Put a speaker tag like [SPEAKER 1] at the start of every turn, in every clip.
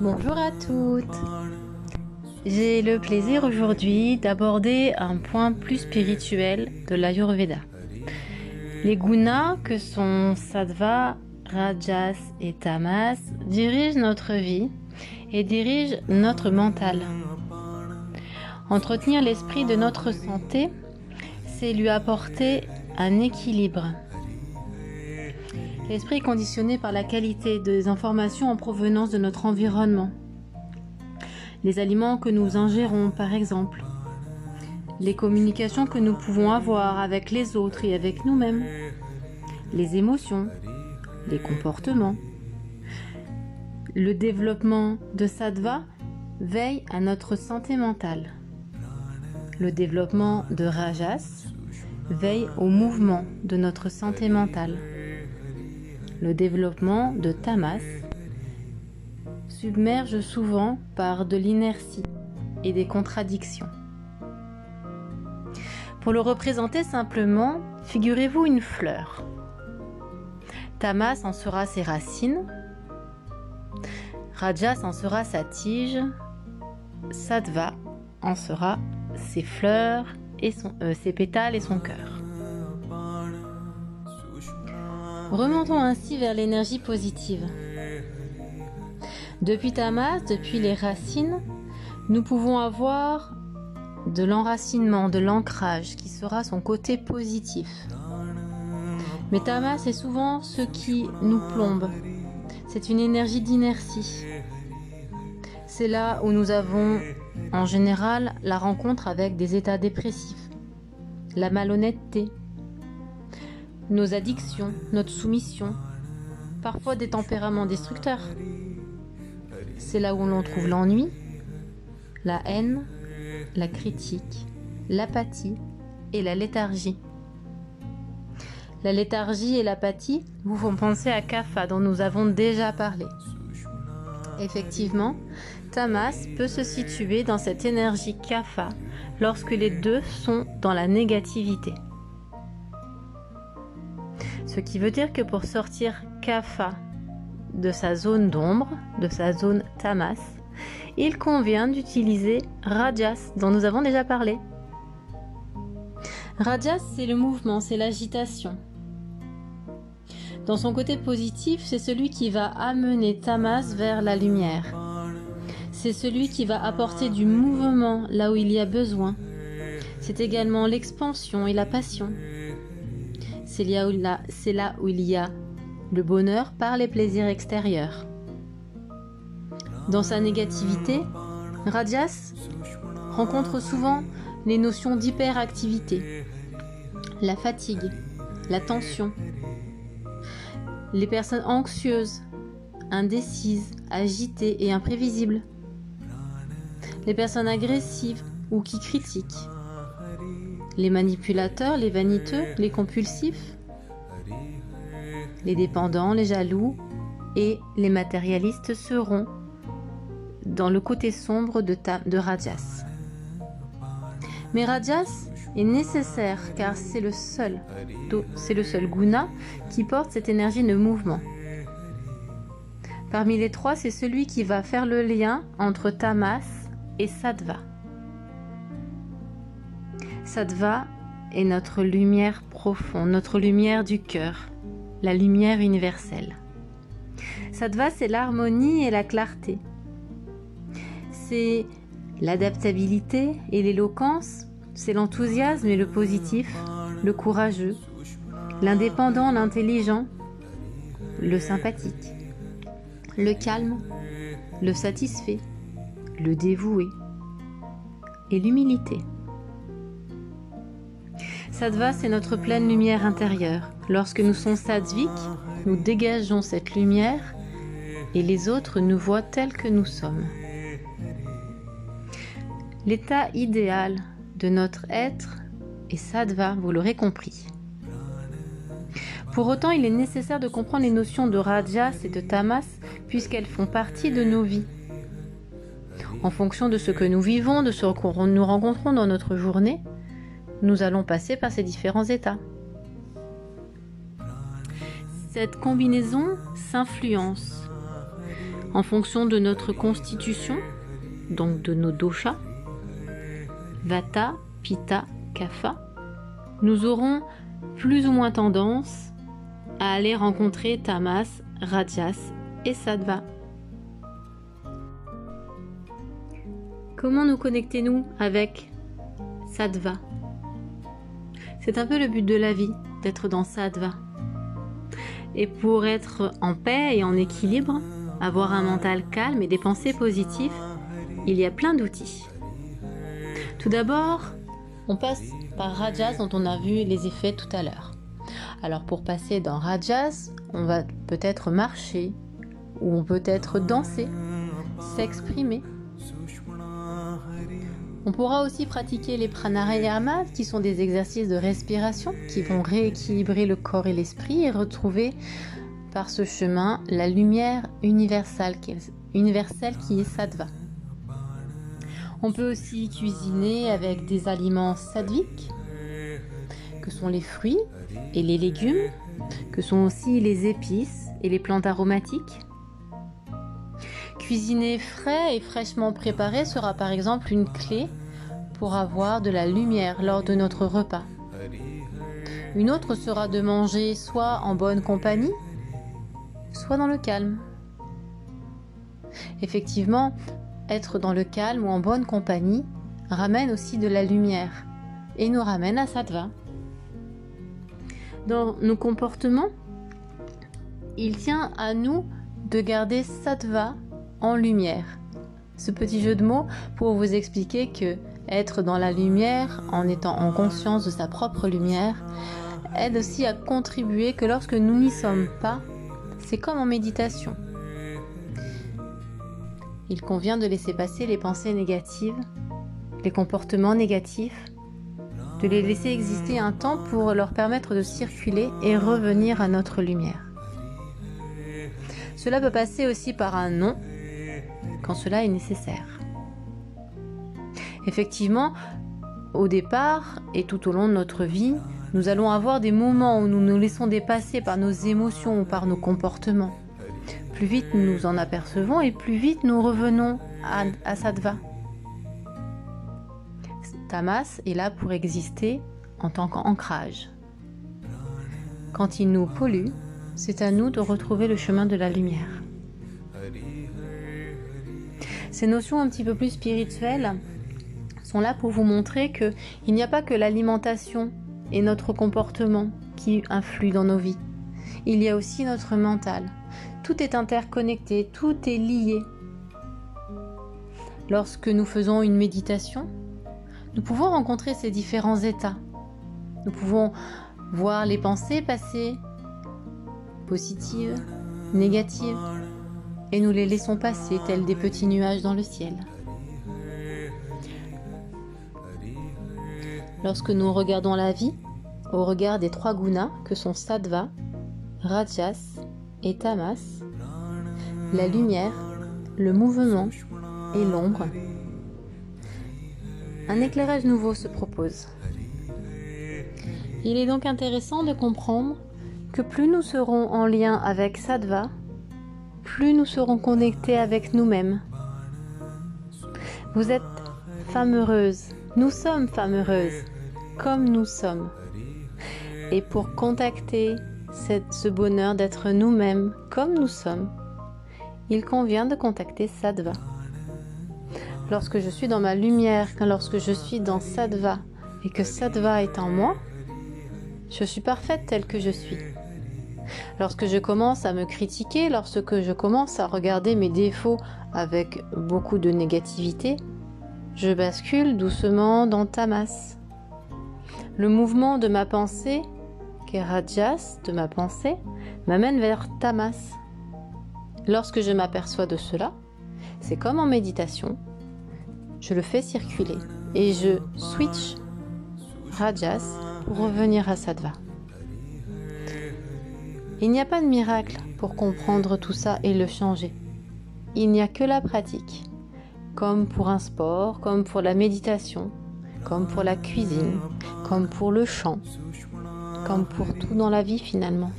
[SPEAKER 1] Bonjour à toutes. J'ai le plaisir aujourd'hui d'aborder un point plus spirituel de l'Ayurveda. Les gunas que sont Sattva, Rajas et Tamas dirigent notre vie et dirigent notre mental. Entretenir l'esprit de notre santé, c'est lui apporter un équilibre. L'esprit est conditionné par la qualité des informations en provenance de notre environnement. Les aliments que nous ingérons, par exemple. Les communications que nous pouvons avoir avec les autres et avec nous-mêmes. Les émotions, les comportements. Le développement de sattva veille à notre santé mentale. Le développement de rajas veille au mouvement de notre santé mentale le développement de Tamas submerge souvent par de l'inertie et des contradictions. Pour le représenter simplement, figurez-vous une fleur. Tamas en sera ses racines, Rajas en sera sa tige, Sattva en sera ses fleurs et euh, ses pétales et son cœur. Remontons ainsi vers l'énergie positive. Depuis Tamas, depuis les racines, nous pouvons avoir de l'enracinement, de l'ancrage qui sera son côté positif. Mais Tamas est souvent ce qui nous plombe. C'est une énergie d'inertie. C'est là où nous avons en général la rencontre avec des états dépressifs, la malhonnêteté, nos addictions, notre soumission, parfois des tempéraments destructeurs. C'est là où l'on trouve l'ennui, la haine, la critique, l'apathie et la léthargie. La léthargie et l'apathie vous font penser à Kapha dont nous avons déjà parlé. Effectivement, Tamas peut se situer dans cette énergie Kapha lorsque les deux sont dans la négativité. Ce qui veut dire que pour sortir Kapha de sa zone d'ombre, de sa zone Tamas, il convient d'utiliser Rajas dont nous avons déjà parlé. Rajas, c'est le mouvement, c'est l'agitation. Dans son côté positif, c'est celui qui va amener Tamas vers la lumière. C'est celui qui va apporter du mouvement là où il y a besoin. C'est également l'expansion et la passion. C'est là, où il y a le bonheur par les plaisirs extérieurs. Dans sa négativité, Rajas rencontre souvent les notions d'hyperactivité, la fatigue, la tension, les personnes anxieuses, indécises, agitées et imprévisibles, les personnes agressives ou qui critiquent, les manipulateurs, les vaniteux, les compulsifs, les dépendants, les jaloux et les matérialistes seront dans le côté sombre de, Rajas. Mais Rajas est nécessaire car c'est le seul, c'est le seul guna qui porte cette énergie de mouvement. Parmi les trois, c'est celui qui va faire le lien entre Tamas et Sattva. Sattva est notre lumière profonde, notre lumière du cœur, la lumière universelle. Sattva, c'est l'harmonie et la clarté. C'est l'adaptabilité et l'éloquence, c'est l'enthousiasme et le positif, le courageux, l'indépendant, l'intelligent, le sympathique, le calme, le satisfait, le dévoué et l'humilité. Sattva, c'est notre pleine lumière intérieure. Lorsque nous sommes sattviques, nous dégageons cette lumière et les autres nous voient tels que nous sommes. L'état idéal de notre être est sattva, vous l'aurez compris. Pour autant, il est nécessaire de comprendre les notions de rajas et de tamas puisqu'elles font partie de nos vies. En fonction de ce que nous vivons, de ce que nous rencontrons dans notre journée, nous allons passer par ces différents états. Cette combinaison s'influence. en fonction de notre constitution, donc de nos doshas, Vata, Pitta, Kapha, nous aurons plus ou moins tendance à aller rencontrer Tamas, Rajas et Sattva. Comment nous connecter-nous avec Sattva? C'est un peu le but de la vie, d'être dans Sattva. Et pour être en paix et en équilibre, avoir un mental calme et des pensées positives, il y a plein d'outils. Tout d'abord, on passe par Rajas dont on a vu les effets tout à l'heure. Alors pour passer dans Rajas, on va peut-être marcher, ou on peut être danser, s'exprimer. On pourra aussi pratiquer les pranayamas, qui sont des exercices de respiration qui vont rééquilibrer le corps et l'esprit et retrouver par ce chemin la lumière universelle qui est, universelle qui est sattva. On peut aussi cuisiner avec des aliments sattviques, que sont les fruits et les légumes, que sont aussi les épices et les plantes aromatiques. Cuisiner frais et fraîchement préparé sera par exemple une clé pour avoir de la lumière lors de notre repas. Une autre sera de manger soit en bonne compagnie, soit dans le calme. Effectivement, être dans le calme ou en bonne compagnie ramène aussi de la lumière et nous ramène à sattva. Dans nos comportements, il tient à nous de garder sattva en lumière. Ce petit jeu de mots pour vous expliquer que être dans la lumière en étant en conscience de sa propre lumière aide aussi à contribuer que lorsque nous n'y sommes pas, c'est comme en méditation. Il convient de laisser passer les pensées négatives, les comportements négatifs, de les laisser exister un temps pour leur permettre de circuler et revenir à notre lumière. Cela peut passer aussi par un non quand cela est nécessaire. Effectivement, au départ et tout au long de notre vie, nous allons avoir des moments où nous nous laissons dépasser par nos émotions ou par nos comportements. Plus vite nous nous en apercevons et plus vite nous revenons à, à Sattva. Tamas est là pour exister en tant qu'ancrage. Quand il nous pollue, c'est à nous de retrouver le chemin de la lumière. Ces notions un petit peu plus spirituelles sont là pour vous montrer que il n'y a pas que l'alimentation et notre comportement qui influent dans nos vies. Il y a aussi notre mental. Tout est interconnecté, tout est lié. Lorsque nous faisons une méditation, nous pouvons rencontrer ces différents états. Nous pouvons voir les pensées passer, positives, négatives, et nous les laissons passer tels des petits nuages dans le ciel. Lorsque nous regardons la vie, au regard des trois gunas que sont Sattva, Rajas et Tamas, la lumière, le mouvement et l'ombre, un éclairage nouveau se propose. Il est donc intéressant de comprendre que plus nous serons en lien avec Sattva, plus nous serons connectés avec nous-mêmes. Vous êtes femme heureuse, nous sommes femmes heureuses, comme nous sommes. Et pour contacter ce bonheur d'être nous-mêmes comme nous sommes, il convient de contacter Sattva. Lorsque je suis dans ma lumière, lorsque je suis dans Sattva et que Sattva est en moi, je suis parfaite telle que je suis. Lorsque je commence à me critiquer, lorsque je commence à regarder mes défauts avec beaucoup de négativité, je bascule doucement dans Tamas. Le mouvement de ma pensée, Rajas de ma pensée, m'amène vers Tamas. Lorsque je m'aperçois de cela, c'est comme en méditation, je le fais circuler et je switch Rajas pour revenir à Sattva. Il n'y a pas de miracle pour comprendre tout ça et le changer. Il n'y a que la pratique, comme pour un sport, comme pour la méditation, comme pour la cuisine, comme pour le chant, comme pour tout dans la vie finalement.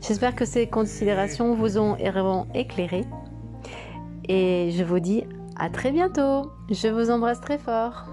[SPEAKER 1] J'espère que ces considérations vous ont éclairé. Et je vous dis à très bientôt. Je vous embrasse très fort.